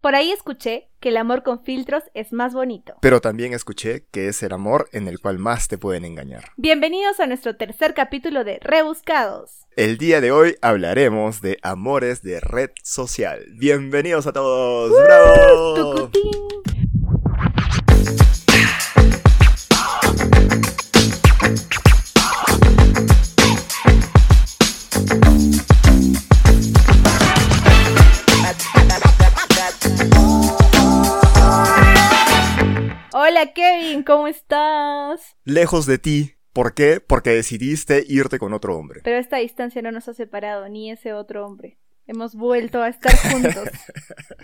Por ahí escuché que el amor con filtros es más bonito. Pero también escuché que es el amor en el cual más te pueden engañar. Bienvenidos a nuestro tercer capítulo de Rebuscados. El día de hoy hablaremos de amores de red social. Bienvenidos a todos. ¡Bravo! Tucutín. Hola Kevin, ¿cómo estás? Lejos de ti. ¿Por qué? Porque decidiste irte con otro hombre. Pero esta distancia no nos ha separado, ni ese otro hombre. Hemos vuelto a estar juntos.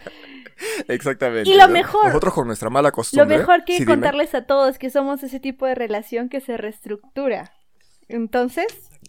Exactamente. Y lo ¿no? mejor- Nosotros con nuestra mala Lo costumbre. mejor que Sí, dime. contarles a todos que somos ese tipo de relación que se reestructura. Entonces,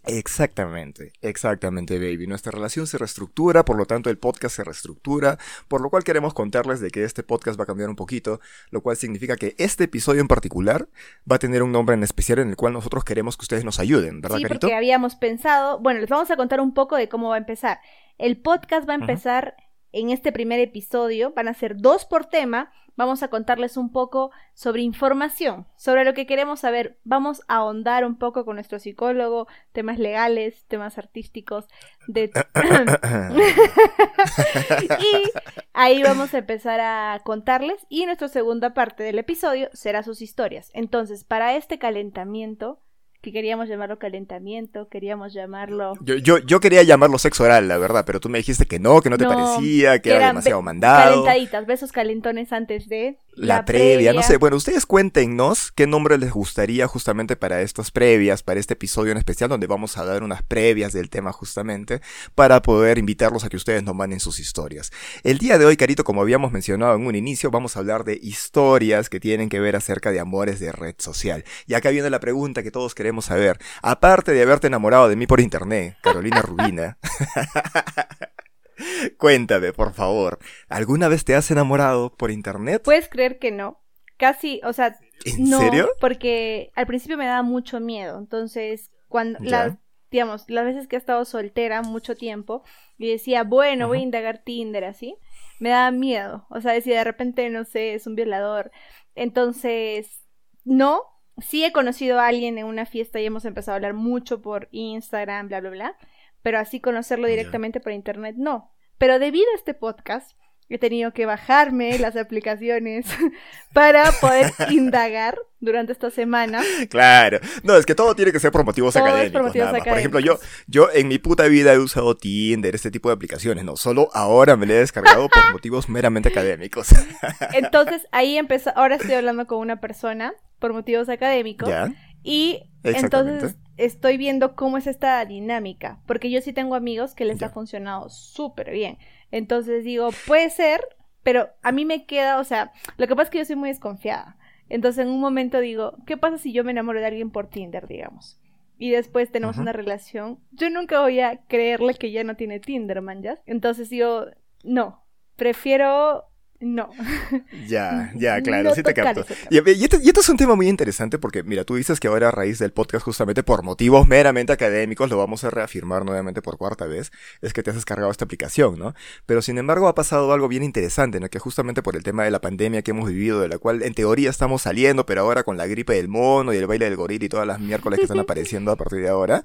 Exactamente, exactamente, baby. Nuestra relación se reestructura, por lo tanto el podcast se reestructura, por lo cual queremos contarles de que este podcast va a cambiar un poquito, lo cual significa que este episodio en particular va a tener un nombre en especial en el cual nosotros queremos que ustedes nos ayuden, ¿verdad, sí, Carito? porque habíamos pensado, bueno, les vamos a contar un poco de cómo va a empezar. El podcast va a empezar en este primer episodio, van a ser dos por tema, vamos a contarles un poco sobre información, sobre lo que queremos saber, vamos a ahondar un poco con nuestro psicólogo, temas legales, temas artísticos, de... y ahí vamos a empezar a contarles y nuestra segunda parte del episodio será sus historias. Entonces, para este calentamiento, que queríamos llamarlo calentamiento, queríamos llamarlo... Yo, yo, yo quería llamarlo sexo oral, la verdad, pero tú me dijiste que no, que no te No, parecía, que era eran demasiado mandado. Calentaditas, besos calentones antes de... La, previa, no sé, bueno, ustedes cuéntenos qué nombre les gustaría justamente para estas previas, para este episodio en especial, donde vamos a dar unas previas del tema justamente, para poder invitarlos a que ustedes nos manden sus historias. El día de hoy, Carito, como habíamos mencionado en un inicio, vamos a hablar de historias que tienen que ver acerca de amores de red social. Y acá viene la pregunta que todos queremos saber. Aparte de haberte enamorado de mí por internet, Carolina Rubina, cuéntame, por favor, ¿alguna vez te has enamorado por internet? Puedes creer que no. Casi, o sea, ¿En no, serio? porque al principio me daba mucho miedo. Entonces, cuando las, digamos, las veces que he estado soltera mucho tiempo y decía, bueno, voy a indagar Tinder así, me daba miedo. O sea, decía, de repente, no sé, es un violador. Entonces, no. Sí he conocido a alguien en una fiesta y hemos empezado a hablar mucho por Instagram, bla, bla, bla. Pero así conocerlo directamente por internet, no. Pero debido a este podcast, he tenido que bajarme las aplicaciones para poder indagar durante esta semana. Claro. No, es que todo tiene que ser por motivos Todo por académicos. motivos más. Por ejemplo, yo, yo en mi puta vida he usado Tinder, este tipo de aplicaciones, no. Solo ahora me lo he descargado por motivos meramente académicos. Entonces ahí empezó, ahora estoy hablando con una persona por motivos académicos ¿Ya? y entonces estoy viendo cómo es esta dinámica, porque yo sí tengo amigos que les Ya. ha funcionado súper bien. Entonces digo, puede ser, pero a mí me queda, o sea, lo que pasa es que yo soy muy desconfiada. Entonces en un momento digo, ¿qué pasa si yo me enamoro de alguien por Tinder, digamos? Y después tenemos una relación. Yo nunca voy a creerle que ya no tiene Tinder, man, ¿ya? Entonces digo, no, prefiero no. Ya, ya, claro, No sí te capto. Y, y este, y este es un tema muy interesante porque, mira, tú dices que ahora a raíz del podcast, justamente por motivos meramente académicos, lo vamos a reafirmar nuevamente por cuarta vez, es que te has descargado esta aplicación, ¿no? Pero sin embargo ha pasado algo bien interesante, ¿no? Que justamente por el tema de la pandemia que hemos vivido, de la cual en teoría estamos saliendo, pero ahora con la gripe del mono y el baile del gorila y todas las miércoles que están apareciendo a partir de ahora,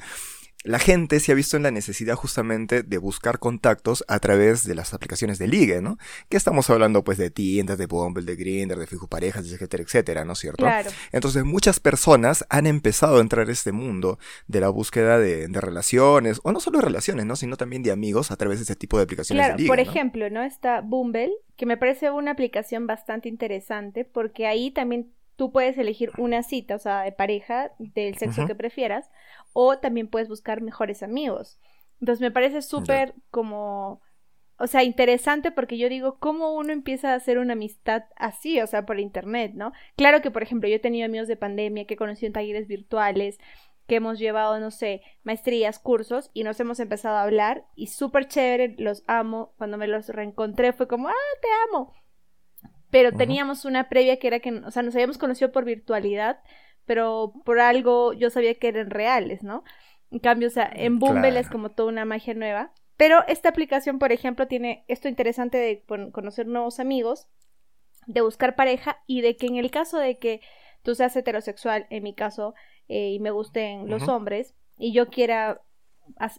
la gente se ha visto en la necesidad justamente de buscar contactos a través de las aplicaciones de ligue, ¿no? Que estamos hablando pues de Tinder, de Bumble, de Grindr, de Fijo Parejas, etcétera, etcétera, ¿no es cierto? Claro. Entonces muchas personas han empezado a entrar a este mundo de la búsqueda de, de relaciones, o no solo de relaciones, ¿no? Sino también de amigos a través de este tipo de aplicaciones Claro, de ligue, por ¿no? ejemplo, ¿no? Está Bumble, que me parece una aplicación bastante interesante porque ahí también tú puedes elegir una cita, o sea, de pareja, del sexo que prefieras, o también puedes buscar mejores amigos. Entonces me parece súper como, o sea, interesante porque yo digo, ¿cómo uno empieza a hacer una amistad así, o sea, por internet, ¿no? Claro que, por ejemplo, yo he tenido amigos de pandemia que he conocido en talleres virtuales, que hemos llevado, no sé, maestrías, cursos, y nos hemos empezado a hablar, y súper chévere, los amo. Cuando me los reencontré fue como, ah, te amo. Pero teníamos una previa que era que, o sea, nos habíamos conocido por virtualidad, pero por algo yo sabía que eran reales, ¿no? En cambio, o sea, en Bumble Claro. es como toda una magia nueva. Pero esta aplicación, por ejemplo, tiene esto interesante de conocer nuevos amigos, de buscar pareja y de que en el caso de que tú seas heterosexual, en mi caso, eh, y me gusten los hombres, y yo quiera,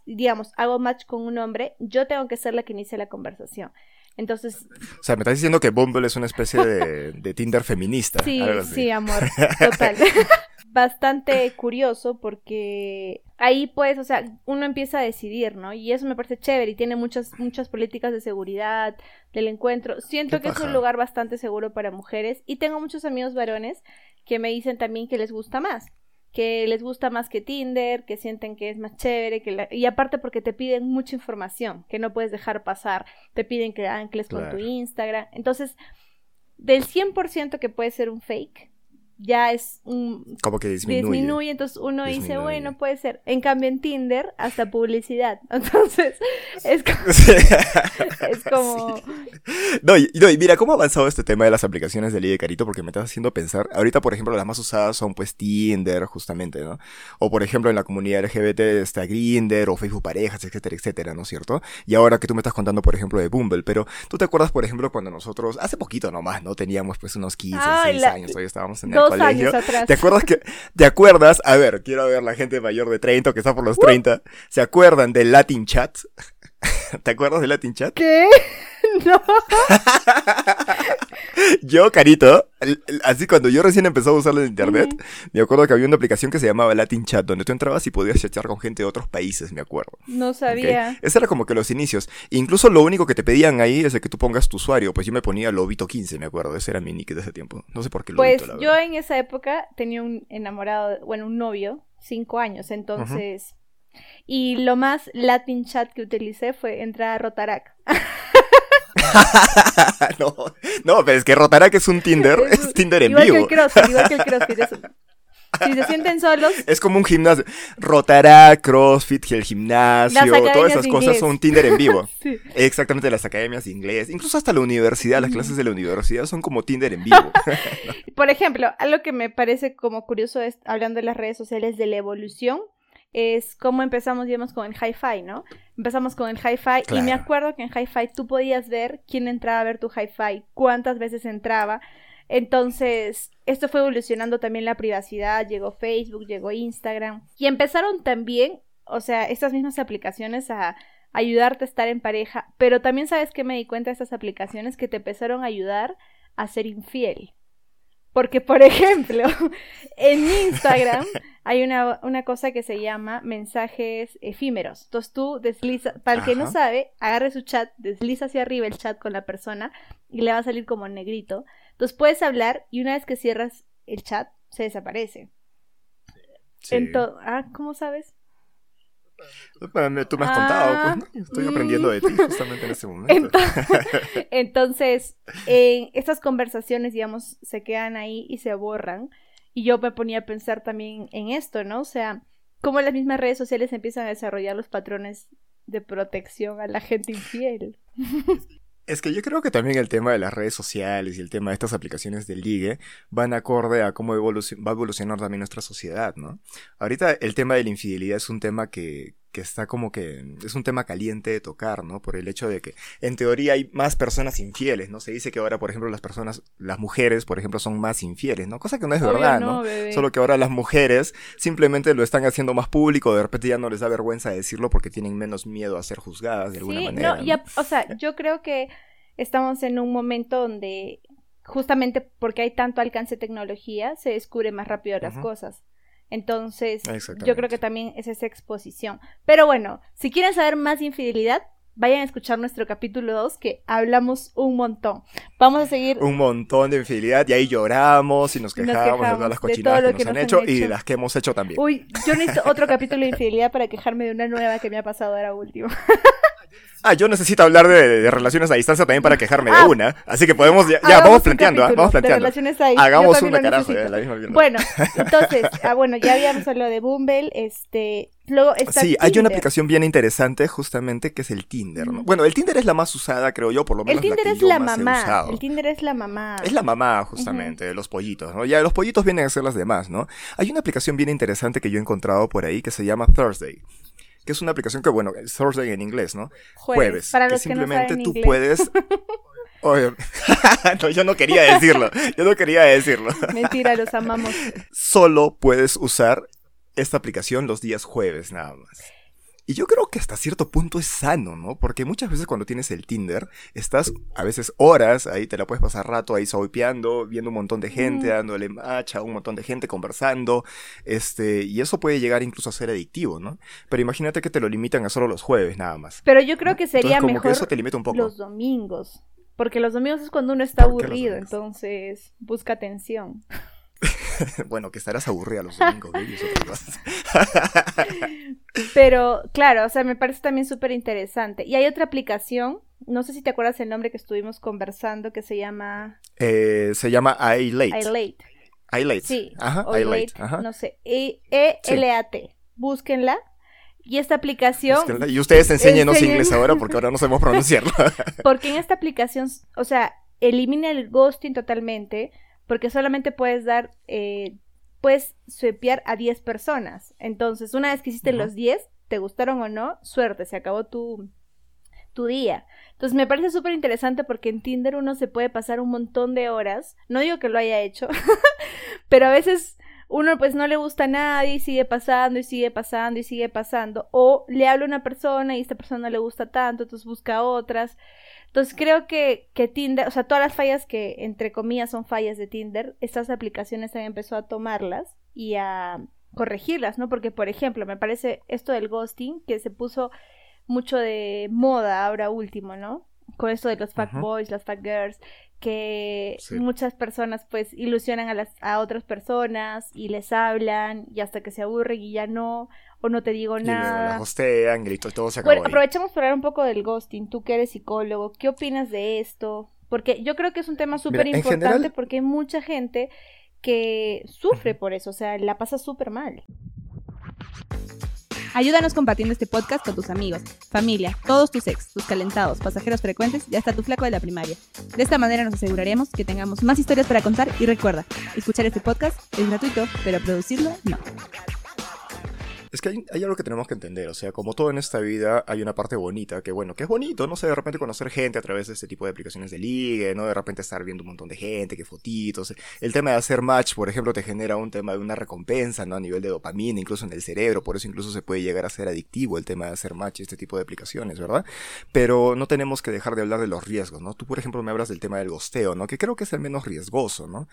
digamos, hago match con un hombre, yo tengo que ser la que inicie la conversación. Entonces. O sea, me estás diciendo que Bumble es una especie de, Tinder feminista. Sí, sí, amor. Total. Bastante curioso porque ahí pues, o sea, uno empieza a decidir, ¿no? Y eso me parece chévere y tiene muchas, muchas políticas de seguridad del encuentro. Siento que es un lugar bastante seguro para mujeres y tengo muchos amigos varones que me dicen también que les gusta más que les gusta más que Tinder, que sienten que es más chévere, que y aparte porque te piden mucha información que no puedes dejar pasar, te piden que ancles con tu Instagram. Entonces, del 100% que puede ser un fake, ya es un... Como que disminuye. Disminuye, entonces uno dice, bueno, puede ser. En cambio, en Tinder, hasta publicidad. Entonces, es como... es como... No, y, no, y, mira, ¿cómo ha avanzado este tema de las aplicaciones de Ligue Carito? Porque me estás haciendo pensar. Ahorita, por ejemplo, las más usadas son pues Tinder, justamente, ¿no? O por ejemplo, en la comunidad LGBT está Grinder o Facebook Parejas, etcétera, etcétera, ¿no es cierto? Y ahora que tú me estás contando, por ejemplo, de Bumble, pero tú te acuerdas, por ejemplo, cuando nosotros, hace poquito nomás, ¿no? Teníamos pues unos 15, 16 años, todavía estábamos en el años atrás. ¿Te acuerdas que, te acuerdas? A ver, quiero ver la gente mayor de 30 que está por los 30. ¿Se acuerdan del Latin Chat? ¿Te acuerdas del Latin Chat? ¿Qué? No. yo, carito, así cuando yo recién empecé a usarlo en internet, me acuerdo que había una aplicación que se llamaba Latin Chat, donde tú entrabas y podías chatear con gente de otros países, me acuerdo. No sabía. ¿Okay? Ese era como que los inicios. Incluso lo único que te pedían ahí es de que tú pongas tu usuario. Pues yo me ponía Lobito15, me acuerdo. Ese era mi nick de ese tiempo. No sé por qué Lobito, Pues yo en esa época tenía un enamorado, bueno, un novio, cinco años, entonces... Y lo más Latin chat que utilicé fue entrar a Rotarac. no, no, pero es que Rotarac es un Tinder, es, Tinder en igual vivo. Que el CrossFit, igual que el CrossFit, Si se sienten solos. Es como un gimnasio. Rotarac, CrossFit, el gimnasio, todas esas cosas son Tinder en vivo. sí. Exactamente, las academias de inglés. Incluso hasta la universidad, las clases de la universidad son como Tinder en vivo. Por ejemplo, algo que me parece como curioso es, hablando de las redes sociales, de la evolución es cómo empezamos, digamos, con el hi-fi, ¿no? Empezamos con el hi-fi y me acuerdo que en hi-fi tú podías ver quién entraba a ver tu hi-fi, cuántas veces entraba. Entonces, esto fue evolucionando también la privacidad, llegó Facebook, llegó Instagram y empezaron también, o sea, estas mismas aplicaciones a ayudarte a estar en pareja, pero también sabes que me di cuenta de estas aplicaciones que te empezaron a ayudar a ser infiel. Porque, por ejemplo, en Instagram hay una, una, cosa que se llama mensajes efímeros. Entonces tú desliza, para el que no sabe, agarre su chat, desliza hacia arriba el chat con la persona y le va a salir como negrito. Entonces puedes hablar y una vez que cierras el chat, se desaparece. Sí. ah, ¿cómo sabes? Tú me has contado, pues, ah, estoy aprendiendo de ti mm. justamente en ese momento. Entonces, estas conversaciones, digamos, se quedan ahí y se borran. Y yo me ponía a pensar también en esto, ¿no? O sea, cómo las mismas redes sociales empiezan a desarrollar los patrones de protección a la gente infiel. Es que yo creo que también el tema de las redes sociales y el tema de estas aplicaciones de ligue van acorde a cómo va a evolucionar también nuestra sociedad, ¿no? Ahorita el tema de la infidelidad es un tema que, que está como que es un tema caliente de tocar, ¿no? Por el hecho de que en teoría hay más personas infieles, ¿no? Se dice que ahora, por ejemplo, las personas, las mujeres, por ejemplo, son más infieles, ¿no? Cosa que no es verdad, ¿no? Solo que ahora las mujeres simplemente lo están haciendo más público, de repente ya no les da vergüenza decirlo porque tienen menos miedo a ser juzgadas de alguna manera. No, Ya, o sea, yo creo que estamos en un momento donde justamente porque hay tanto alcance de tecnología, se descubre más rápido las cosas. Entonces, yo creo que también es esa exposición. Pero bueno, si quieren saber más de infidelidad, vayan a escuchar nuestro capítulo 2 que hablamos un montón. Vamos a seguir. Un montón de infidelidad y ahí lloramos y nos quejamos, de todas las cochinadas que, nos, han, hecho, y de las que hemos hecho también. Uy, yo necesito otro capítulo de infidelidad para quejarme de una nueva que me ha pasado ahora último. Ah, yo necesito hablar de, relaciones a distancia también para quejarme de ah. una. Así que podemos, ya, vamos planteando, ¿ah? vamos planteando. Hagamos una carajo de la misma Bueno, entonces, ah, bueno, ya habíamos hablado de Bumble, este, luego está Sí, hay una aplicación bien interesante justamente que es el Tinder, ¿no? Bueno, el Tinder es la más usada, creo yo, por lo menos El Tinder la es la mamá, el Tinder es la mamá. Es la mamá, justamente, de los pollitos, ¿no? Ya los pollitos vienen a ser las demás, ¿no? Hay una aplicación bien interesante que yo he encontrado por ahí que se llama Thursday que es una aplicación que, bueno, es Thursday en inglés, ¿no? Jueves. Para que los simplemente que no tú inglés. puedes. Oye, no, yo no quería decirlo. Yo no quería decirlo. Mentira, los amamos. Solo puedes usar esta aplicación los días jueves, nada más. Y yo creo que hasta cierto punto es sano, ¿no? Porque muchas veces cuando tienes el Tinder, estás a veces horas, ahí te la puedes pasar rato ahí swipeando, viendo un montón de gente, dándole match a un montón de gente, conversando, este, y eso puede llegar incluso a ser adictivo, ¿no? Pero imagínate que te lo limitan a solo los jueves, nada más. Pero yo creo que sería Entonces, como mejor que eso te limita un poco. los domingos. Porque los domingos es cuando uno está ¿Por qué los aburrido, entonces busca atención. bueno, que estarás aburrida los domingos, baby. Pero claro, o sea, me parece también súper interesante. Y hay otra aplicación, no sé si te acuerdas el nombre que estuvimos conversando, que se llama Eh, se llama iLate. iLate. iLate. Sí, Ajá, iLate. Ajá. no sé, E- E-L-A-T. Búsquenla. Y esta aplicación, Búsquenla. Y ustedes enséñenos Enseñen. inglés ahora porque ahora no sabemos pronunciarlo. porque en esta aplicación, o sea, elimina el ghosting totalmente, porque solamente puedes dar, eh, puedes swipear a 10 personas. Entonces, una vez que hiciste los 10, te gustaron o no, suerte, se acabó tu, tu día. Entonces, me parece súper interesante porque en Tinder uno se puede pasar un montón de horas. No digo que lo haya hecho, pero a veces uno pues no le gusta a nadie y sigue pasando y sigue pasando y sigue pasando. O le habla a una persona y esta persona no le gusta tanto, entonces busca otras. Entonces creo que, que Tinder, o sea, todas las fallas que entre comillas son fallas de Tinder, estas aplicaciones también empezó a tomarlas y a corregirlas, ¿no? Porque, por ejemplo, me parece esto del ghosting que se puso mucho de moda ahora último, ¿no? Con esto de los fuckboys, las fuckgirls, que Sí. muchas personas pues ilusionan a las a otras personas y les hablan y hasta que se aburren y ya no o no te digo Y nada. las hostean y listo, todo se acabó Bueno, aprovechamos para hablar un poco del ghosting. Tú que eres psicólogo, ¿qué opinas de esto? Porque yo creo que es un tema súper importante general- porque hay mucha gente que sufre por eso, o sea, la pasa súper mal. Ayúdanos compartiendo este podcast con tus amigos, familia, todos tus ex, tus calentados, pasajeros frecuentes y hasta tu flaco de la primaria. De esta manera nos aseguraremos que tengamos más historias para contar y recuerda, escuchar este podcast es gratuito, pero producirlo no. Es que hay, algo que tenemos que entender, o sea, como todo en esta vida, hay una parte bonita, que bueno, que es bonito, no sé, de repente conocer gente a través de este tipo de aplicaciones de ligue, ¿no? De repente estar viendo un montón de gente, que fotitos. El tema de hacer match, por ejemplo, te genera un tema de una recompensa, ¿no? A nivel de dopamina, incluso en el cerebro, por eso incluso se puede llegar a ser adictivo el tema de hacer match y este tipo de aplicaciones, ¿verdad? Pero no tenemos que dejar de hablar de los riesgos, ¿no? Tú, por ejemplo, me hablas del tema del gosteo, ¿no? Que creo que es el menos riesgoso, ¿no?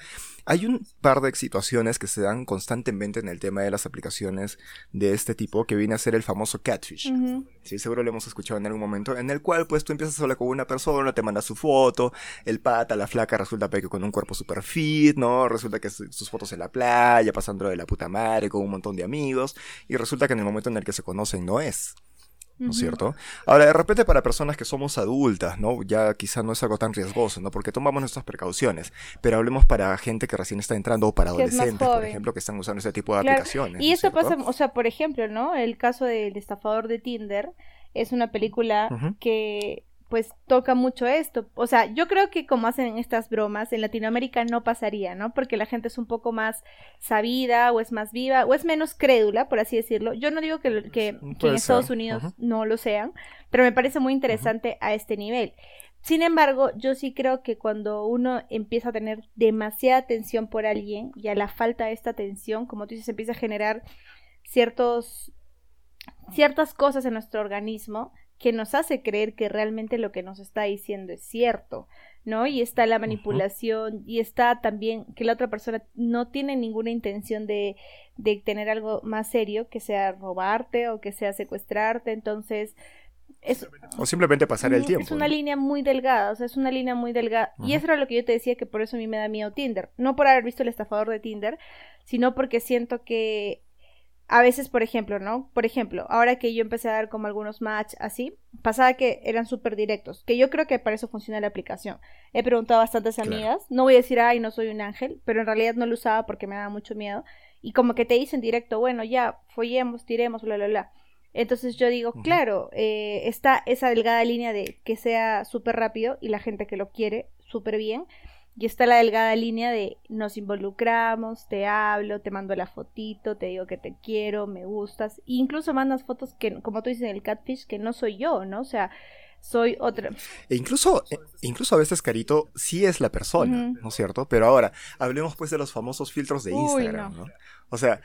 Hay un par de situaciones que se dan constantemente en el tema de las aplicaciones de este tipo que viene a ser el famoso catfish. Ujú. Sí, seguro lo hemos escuchado en algún momento, en el cual pues tú empiezas a hablar con una persona, te manda su foto, el pata, la flaca resulta que con un cuerpo super fit, ¿no? Resulta que su- sus fotos en la playa, pasando de la puta madre con un montón de amigos, y resulta que en el momento en el que se conocen no es. ¿No es cierto? Ahora, de repente para personas que somos adultas, ¿no? Ya quizá no es algo tan riesgoso, ¿no? Porque tomamos nuestras precauciones, pero hablemos para gente que recién está entrando o para adolescentes, por ejemplo, que están usando este tipo de Claro, aplicaciones. ¿no Y es esto cierto? pasa, o sea, por ejemplo, ¿no? El caso del estafador de Tinder es una película que pues toca mucho esto. O sea, yo creo que como hacen estas bromas, en Latinoamérica no pasaría, ¿no? Porque la gente es un poco más sabida o es más viva o es menos crédula, por así decirlo. Yo no digo que, que, que en Estados Unidos no lo sean, pero me parece muy interesante a este nivel. Sin embargo, yo sí creo que cuando uno empieza a tener demasiada atención por alguien y a la falta de esta atención, como tú dices, empieza a generar ciertos ciertas cosas en nuestro organismo que nos hace creer que realmente lo que nos está diciendo es cierto, ¿no? Y está la manipulación y está también que la otra persona no tiene ninguna intención de, de tener algo más serio, que sea robarte o que sea secuestrarte, entonces es, O simplemente pasar el tiempo. Es una ¿no? línea muy delgada, o sea, es una línea muy delgada. Y eso era lo que yo te decía que por eso a mí me da miedo Tinder. No por haber visto el estafador de Tinder, sino porque siento que a veces, por ejemplo, ¿no? Por ejemplo, ahora que yo empecé a dar como algunos match así, pasaba que eran súper directos, que yo creo que para eso funciona la aplicación. He preguntado a bastantes Claro. amigas, no voy a decir, ay, no soy un ángel, pero en realidad no lo usaba porque me daba mucho miedo. Y como que te dicen directo, bueno, ya, follemos, tiremos, bla, bla, bla. Entonces yo digo, claro, eh, está esa delgada línea de que sea súper rápido y la gente que lo quiere súper bien. Y está la delgada línea de nos involucramos, te hablo, te mando la fotito, te digo que te quiero, me gustas. E incluso mandas fotos que, como tú dices en el catfish, que no soy yo, ¿no? O sea, soy otra. E incluso, e incluso a veces, Carito, sí es la persona, ¿no es cierto? Pero ahora, hablemos pues de los famosos filtros de Instagram, no. ¿no? O sea,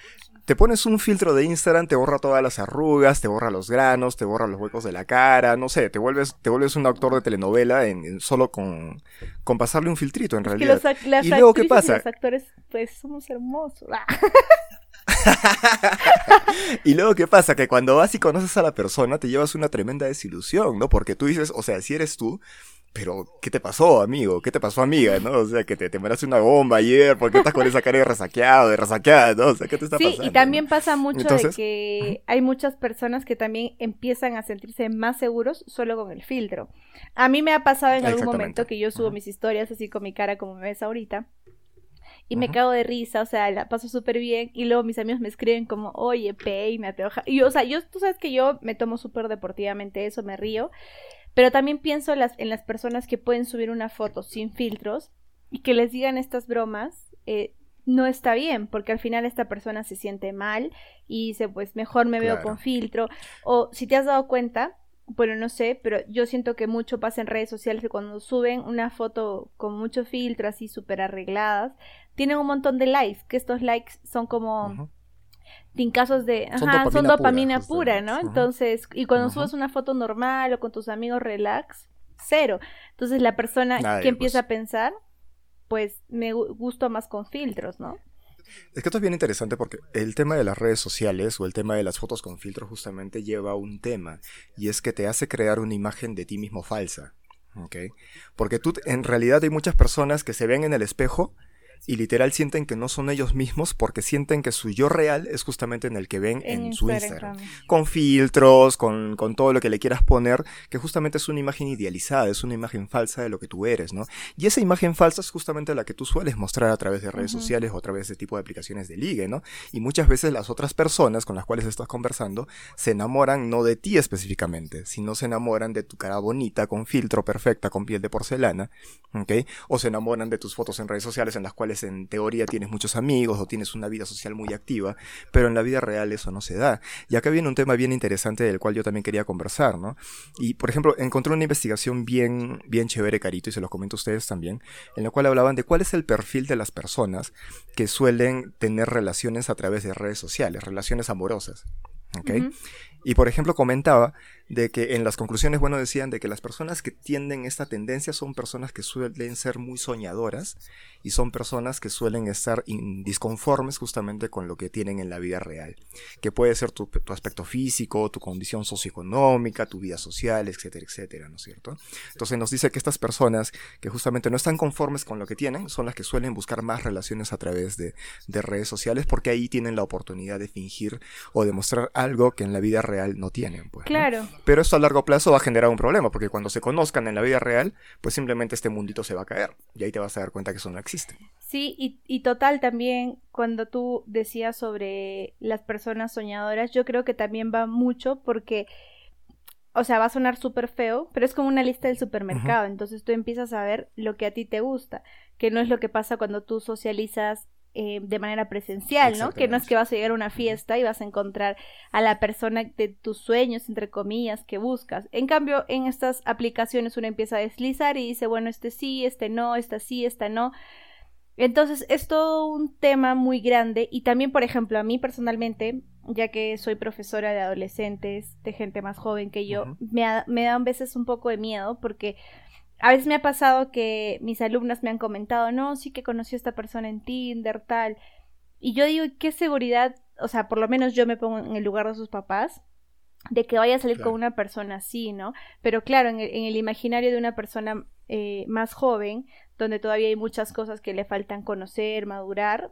te pones un filtro de Instagram, te borra todas las arrugas, te borra los granos, te borra los huecos de la cara, no sé, te vuelves, te vuelves un actor de telenovela en, solo con, con pasarle un filtrito en realidad. y luego qué pasa? los actores, pues somos hermosos. y luego, ¿qué pasa? Que cuando vas y conoces a la persona, te llevas una tremenda desilusión, ¿no? Porque tú dices, o sea, si eres tú, pero ¿qué te pasó, amigo? ¿Qué te pasó, amiga? ¿No? O sea, que te, te una bomba ayer, ¿por qué estás con esa cara de resaqueado, de resaqueada, ¿no? O sea, ¿qué te está pasando? Sí, y también pasa mucho de que hay muchas personas que también empiezan a sentirse más seguros solo con el filtro. A mí me ha pasado en algún momento que yo subo mis historias así con mi cara como me ves ahorita y me cago de risa, o sea, la paso súper bien y luego mis amigos me escriben como, oye, peínate, ojalá. Y, o sea, yo, tú sabes que yo me tomo súper deportivamente eso, me río, pero también pienso en las, en las personas que pueden subir una foto sin filtros y que les digan estas bromas, eh, no está bien, porque al final esta persona se siente mal y dice, pues mejor me veo con filtro. O si te has dado cuenta, bueno, no sé, pero yo siento que mucho pasa en redes sociales que cuando suben una foto con mucho filtro, así súper arregladas, tienen un montón de likes, que estos likes son como casos de, ajá, son dopamina, pura, ¿no? Entonces, y cuando subes una foto normal o con tus amigos relax, cero. Entonces la persona que empieza pues. a pensar, pues me gusta más con filtros, ¿no? Es que esto es bien interesante porque el tema de las redes sociales o el tema de las fotos con filtros justamente lleva a un tema y es que te hace crear una imagen de ti mismo falsa. ¿ok? Porque tú, en realidad hay muchas personas que se ven en el espejo y literal sienten que no son ellos mismos porque sienten que su yo real es justamente en el que ven en, su Instagram. Con filtros, con, con, todo lo que le quieras poner, que justamente es una imagen idealizada, es una imagen falsa de lo que tú eres, ¿no? Y esa imagen falsa es justamente la que tú sueles mostrar a través de redes sociales o a través de tipo de aplicaciones de ligue, ¿no? Y muchas veces las otras personas con las cuales estás conversando se enamoran no de ti específicamente, sino se enamoran de tu cara bonita, con filtro perfecta, con piel de porcelana, ¿ok? O se enamoran de tus fotos en redes sociales en las cuales en teoría tienes muchos amigos o tienes una vida social muy activa, pero en la vida real eso no se da. Y acá viene un tema bien interesante del cual yo también quería conversar, ¿no? Y, por ejemplo, encontré una investigación bien, bien chévere, Carito, y se los comento a ustedes también, en la cual hablaban de cuál es el perfil de las personas que suelen tener relaciones a través de redes sociales, relaciones amorosas. ¿ok? Y por ejemplo comentaba de que en las conclusiones, bueno, decían de que las personas que tienden esta tendencia son personas que suelen ser muy soñadoras y son personas que suelen estar disconformes justamente con lo que tienen en la vida real, que puede ser tu, aspecto físico, tu condición socioeconómica, tu vida social, etcétera, etcétera, ¿no es cierto? Entonces nos dice que estas personas que justamente no están conformes con lo que tienen son las que suelen buscar más relaciones a través de, de redes sociales porque ahí tienen la oportunidad de fingir o demostrar algo que en la vida real no tienen. Pues, claro. Pero esto a largo plazo va a generar un problema, porque cuando se conozcan en la vida real, pues simplemente este mundito se va a caer. Y ahí te vas a dar cuenta que eso no existe. Sí, y, y total también, cuando tú decías sobre las personas soñadoras, yo creo que también va mucho porque o sea, va a sonar súper feo, pero es como una lista del supermercado. Entonces tú empiezas a ver lo que a ti te gusta, que no es lo que pasa cuando tú socializas eh, de manera presencial, ¿no? Que no es que vas a llegar a una fiesta y vas a encontrar a la persona de tus sueños, entre comillas, que buscas. En cambio, en estas aplicaciones uno empieza a deslizar y dice, bueno, este sí, este no, esta sí, esta no. Entonces es todo un tema muy grande y también, por ejemplo, a mí personalmente, ya que soy profesora de adolescentes, de gente más joven que yo, me, me da a veces un poco de miedo porque a veces me ha pasado que mis alumnas me han comentado, no, sí que conocí a esta persona en Tinder, tal. Y yo digo, ¿qué seguridad? O sea, por lo menos yo me pongo en el lugar de sus papás, de que vaya a salir con una persona así, ¿no? Pero claro, en el, imaginario de una persona eh, más joven, donde todavía hay muchas cosas que le faltan conocer, madurar,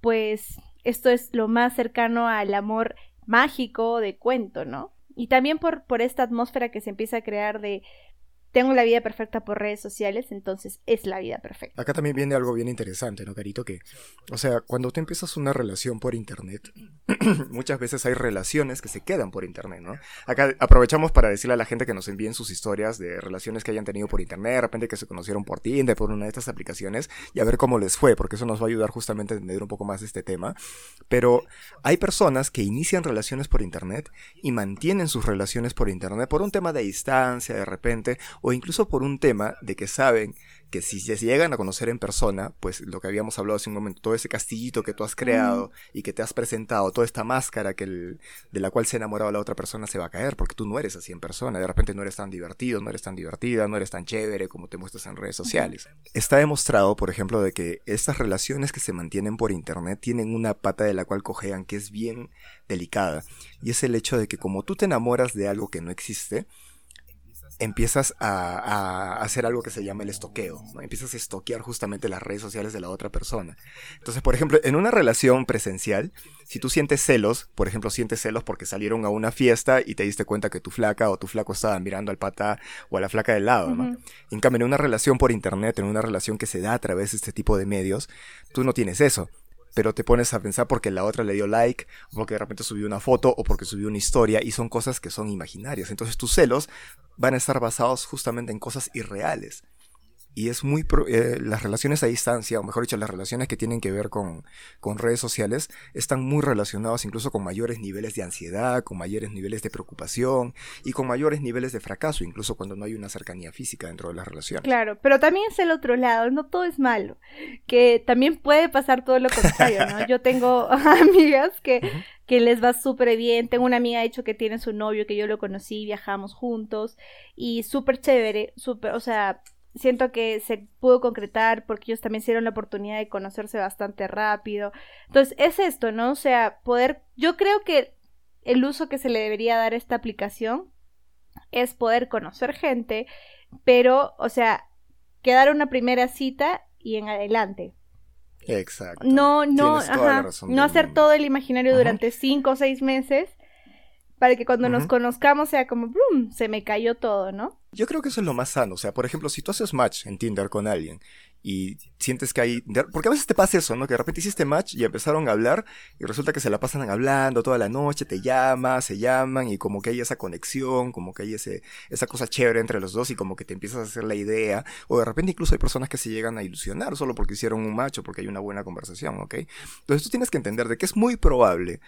pues esto es lo más cercano al amor mágico de cuento, ¿no? Y también por, por esta atmósfera que se empieza a crear de tengo la vida perfecta por redes sociales, entonces es la vida perfecta. Acá también viene algo bien interesante, ¿no, Carito? Que, o sea, cuando tú empiezas una relación por internet, muchas veces hay relaciones que se quedan por internet, ¿no? Acá aprovechamos para decirle a la gente que nos envíen sus historias de relaciones que hayan tenido por internet, de repente que se conocieron por Tinder, por una de estas aplicaciones, y a ver cómo les fue, porque eso nos va a ayudar justamente a entender un poco más de este tema. Pero hay personas que inician relaciones por internet y mantienen sus relaciones por internet por un tema de distancia, de repente, o incluso por un tema de que saben que si se llegan a conocer en persona, pues lo que habíamos hablado hace un momento, todo ese castillito que tú has creado y que te has presentado, toda esta máscara que de la cual se ha enamorado la otra persona se va a caer, porque tú no eres así en persona, de repente no eres tan divertido, no eres tan divertida, no eres tan chévere como te muestras en redes sociales. Está demostrado, por ejemplo, de que estas relaciones que se mantienen por internet tienen una pata de la cual cojean que es bien delicada, y es el hecho de que como tú te enamoras de algo que no existe, empiezas a, hacer algo que se llama el estoqueo, ¿no? Empiezas a estoquear justamente las redes sociales de la otra persona. Entonces, por ejemplo, en una relación presencial, si tú sientes celos, por ejemplo, sientes celos porque salieron a una fiesta y te diste cuenta que tu flaca o tu flaco estaban mirando al pata o a la flaca del lado, ¿no? En cambio, en una relación por internet, en una relación que se da a través de este tipo de medios, tú no tienes eso pero te pones a pensar porque la otra le dio like, o porque de repente subió una foto, o porque subió una historia, y son cosas que son imaginarias. Entonces tus celos van a estar basados justamente en cosas irreales y es muy eh, las relaciones a distancia, o mejor dicho, las relaciones que tienen que ver con, con, redes sociales, están muy relacionadas incluso con mayores niveles de ansiedad, con mayores niveles de preocupación y con mayores niveles de fracaso, incluso cuando no hay una cercanía física dentro de las relaciones. Claro, pero también es el otro lado, no todo es malo, que también puede pasar todo lo contrario, ¿no? Yo tengo amigas que... que les va súper bien. Tengo una amiga, de hecho, que tiene su novio, que yo lo conocí, viajamos juntos y súper chévere, súper, o sea, siento que se pudo concretar porque ellos también hicieron la oportunidad de conocerse bastante rápido. Entonces, es esto, ¿no? O sea, poder, yo creo que el uso que se le debería dar a esta aplicación es poder conocer gente, pero, o sea, quedar una primera cita y en adelante. Exacto. No, no, ajá, no hacer todo el imaginario durante cinco o seis meses para que cuando nos conozcamos sea como, ¡brum! Se me cayó todo, ¿no? Yo creo que eso es lo más sano. O sea, por ejemplo, si tú haces match en Tinder con alguien y sientes que hay... Porque a veces te pasa eso, ¿no? Que de repente hiciste match y empezaron a hablar y resulta que se la pasan hablando toda la noche, te llaman, se llaman y como que hay esa conexión, como que hay ese, esa cosa chévere entre los dos y como que te empiezas a hacer la idea. O de repente incluso hay personas que se llegan a ilusionar solo porque hicieron un match o porque hay una buena conversación, ¿ok? Entonces tú tienes que entender de que es muy probable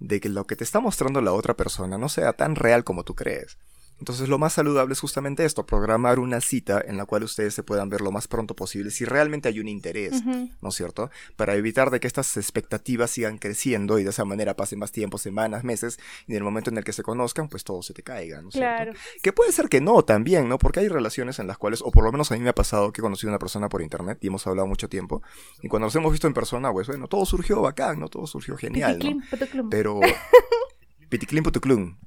de que lo que te está mostrando la otra persona no sea tan real como tú crees. Entonces lo más saludable es justamente esto, programar una cita en la cual ustedes se puedan ver lo más pronto posible si realmente hay un interés, ¿no es cierto? Para evitar de que estas expectativas sigan creciendo y de esa manera pasen más tiempo, semanas, meses, y en el momento en el que se conozcan, pues todo se te caiga, ¿no es cierto? Que puede ser que no también, ¿no? Porque hay relaciones en las cuales, o por lo menos a mí me ha pasado que he conocido a una persona por internet y hemos hablado mucho tiempo, y cuando nos hemos visto en persona, pues bueno, todo surgió bacán, ¿no? Todo surgió genial, ¿no? Pero... Piticlin.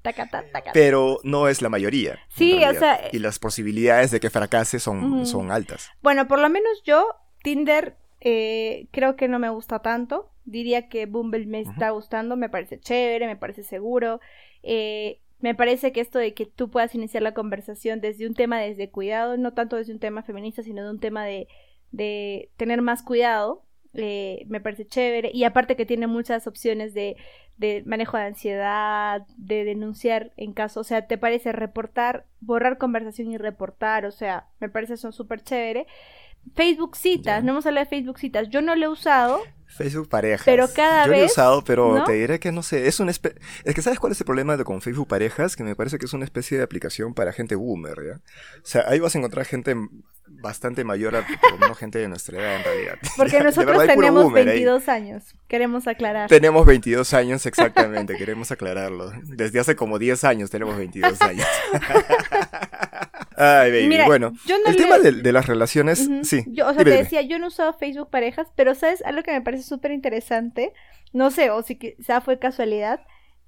Pero no es la mayoría. Sí, o sea. Y las posibilidades de que fracase son, son altas. Bueno, por lo menos yo, Tinder, eh, creo que no me gusta tanto. Diría que Bumble me está gustando, me parece chévere, me parece seguro. Eh, me parece que esto de que tú puedas iniciar la conversación desde un tema desde cuidado, no tanto desde un tema feminista, sino de un tema de, de tener más cuidado, eh, me parece chévere. Y aparte que tiene muchas opciones de de manejo de ansiedad, de denunciar en caso, o sea, ¿te parece reportar, borrar conversación y reportar? O sea, me parece eso súper chévere. Facebook citas, no hemos hablado de Facebook citas, yo no lo he usado. Facebook parejas. Pero cada yo vez. Yo lo he usado, pero te diré que no sé. Es un Es que, ¿sabes cuál es el problema de con Facebook parejas? Que me parece que es una especie de aplicación para gente boomer, ¿ya? O sea, ahí vas a encontrar gente bastante mayor a menos gente de nuestra edad en realidad. Porque nosotros tenemos 22 años, queremos aclarar. Tenemos 22 años exactamente, queremos aclararlo. Desde hace como 10 años tenemos 22 años. Ay, baby. bueno, el tema de, las relaciones, sí. Yo, o sea, te decía, yo no usaba Facebook parejas, pero ¿sabes? Algo que me parece súper interesante, no sé, o si quizá fue casualidad,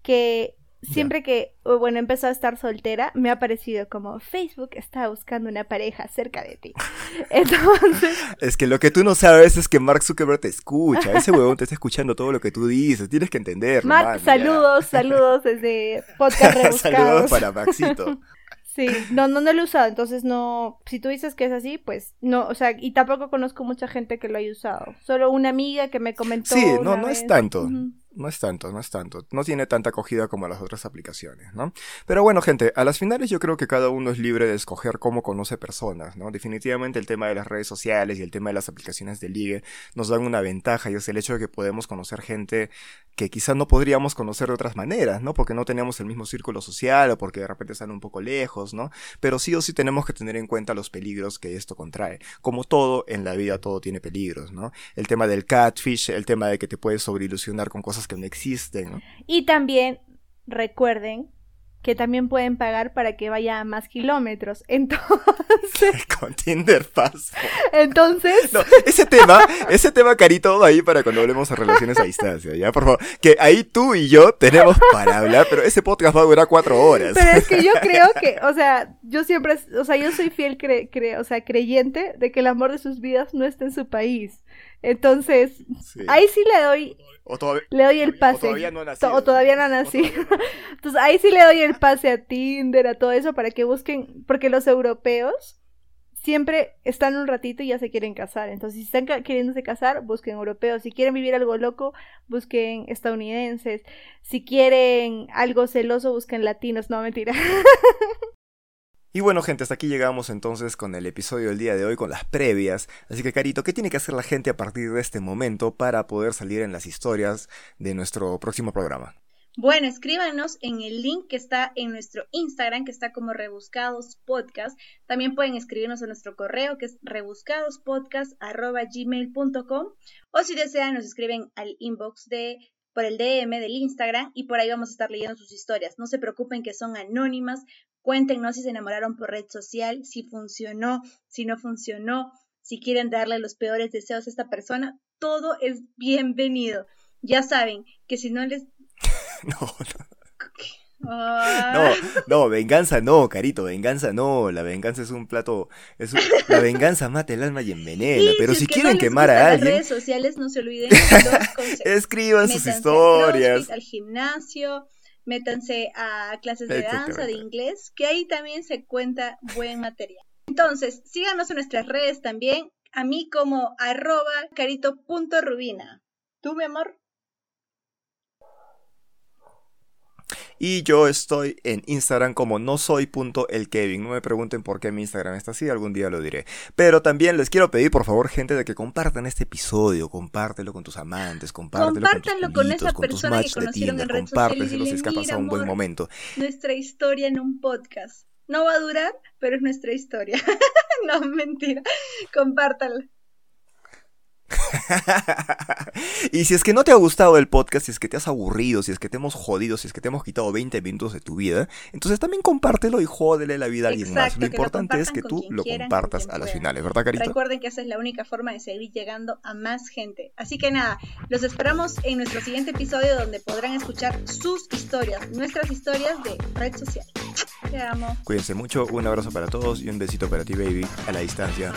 que siempre que, bueno, empezó a estar soltera, me ha parecido como Facebook está buscando una pareja cerca de ti. Entonces. Es que lo que tú no sabes es que Mark Zuckerberg te escucha. Ese huevón te está escuchando todo lo que tú dices. Tienes que entender. Mark, saludos, saludos desde Podcast Rebuscados. saludos para Maxito. Sí, no, no, no lo he usado, entonces no, si tú dices que es así, pues no, o sea, y tampoco conozco mucha gente que lo haya usado, solo una amiga que me comentó. Sí, no, no es tanto. No es tanto, no es tanto. No tiene tanta acogida como las otras aplicaciones, ¿no? Pero bueno, gente, a las finales yo creo que cada uno es libre de escoger cómo conoce personas, ¿no? Definitivamente el tema de las redes sociales y el tema de las aplicaciones de ligue nos dan una ventaja y es el hecho de que podemos conocer gente que quizás no podríamos conocer de otras maneras, ¿no? Porque no tenemos el mismo círculo social o porque de repente están un poco lejos, ¿no? Pero sí o sí tenemos que tener en cuenta los peligros que esto contrae. Como todo en la vida, todo tiene peligros, ¿no? El tema del catfish, el tema de que te puedes sobreilusionar con cosas que no existen. Y también recuerden que también pueden pagar para que vaya a más kilómetros. Entonces. Con Tinder Pass. Entonces. No, ese tema, ese tema carito ahí para cuando hablemos de relaciones a distancia, ¿ya? Por favor. Que ahí tú y yo tenemos para hablar, pero ese podcast va a durar cuatro horas. Pero es que yo creo que, o sea, yo siempre, o sea, yo soy fiel, cre, o sea, creyente de que el amor de sus vidas no está en su país. Entonces, ahí sí le doy le doy el pase. O todavía no ha nacido. O todavía no ha nacido. Entonces ahí sí le doy el pase a Tinder, a todo eso, para que busquen, porque los europeos siempre están un ratito y ya se quieren casar. Entonces, si están queriéndose casar, busquen europeos. Si quieren vivir algo loco, busquen estadounidenses. Si quieren algo celoso, busquen latinos. No, mentira. Y bueno, gente, hasta aquí llegamos entonces con el episodio del día de hoy, con las previas. Así que, Carito, ¿qué tiene que hacer la gente a partir de este momento para poder salir en las historias de nuestro próximo programa? Bueno, escríbanos en el link que está en nuestro Instagram, que está como Rebuscados Podcast. También pueden escribirnos a nuestro correo, que es rebuscadospodcast.gmail.com. O si desean, nos escriben al inbox de por el DM del Instagram y por ahí vamos a estar leyendo sus historias. No se preocupen que son anónimas, Cuéntenos si se enamoraron por red social, si funcionó, si no funcionó, si quieren darle los peores deseos a esta persona. Todo es bienvenido. Ya saben que si no les... no, no. No, no, venganza no, carito, venganza no, la venganza es un plato, es la venganza mata el alma y envenena, pero si, quieren quemar a alguien, redes sociales no se olviden escriban sus historias, al gimnasio, métanse a clases de danza, de inglés, que ahí también se cuenta buen material. Entonces, síganos en nuestras redes también, a mí como arroba carito.rubina. ¿Tú, mi amor? Y yo estoy en Instagram como no soy punto el Kevin. No me pregunten por qué mi Instagram está así, algún día lo diré. Pero también les quiero pedir, por favor, gente, de que compartan este episodio, compártelo con tus amantes, compártelo, con, tus con esa persona que conocieron en redes Compártelo si es que ha pasado un buen momento. Nuestra historia en un podcast. No va a durar, pero es nuestra historia. no, mentira. Compártalo. y si es que no te ha gustado el podcast, si es que te has aburrido, si es que te hemos jodido, si es que te hemos quitado 20 minutos de tu vida, entonces también compártelo y jódele la vida a alguien más. Lo importante es que tú lo compartas a las finales, ¿verdad, Carita? Recuerden que esa es la única forma de seguir llegando a más gente. Así que nada, los esperamos en nuestro siguiente episodio donde podrán escuchar sus historias, nuestras historias de red social. Te amo. Cuídense mucho, un abrazo para todos y un besito para ti, baby, a la distancia.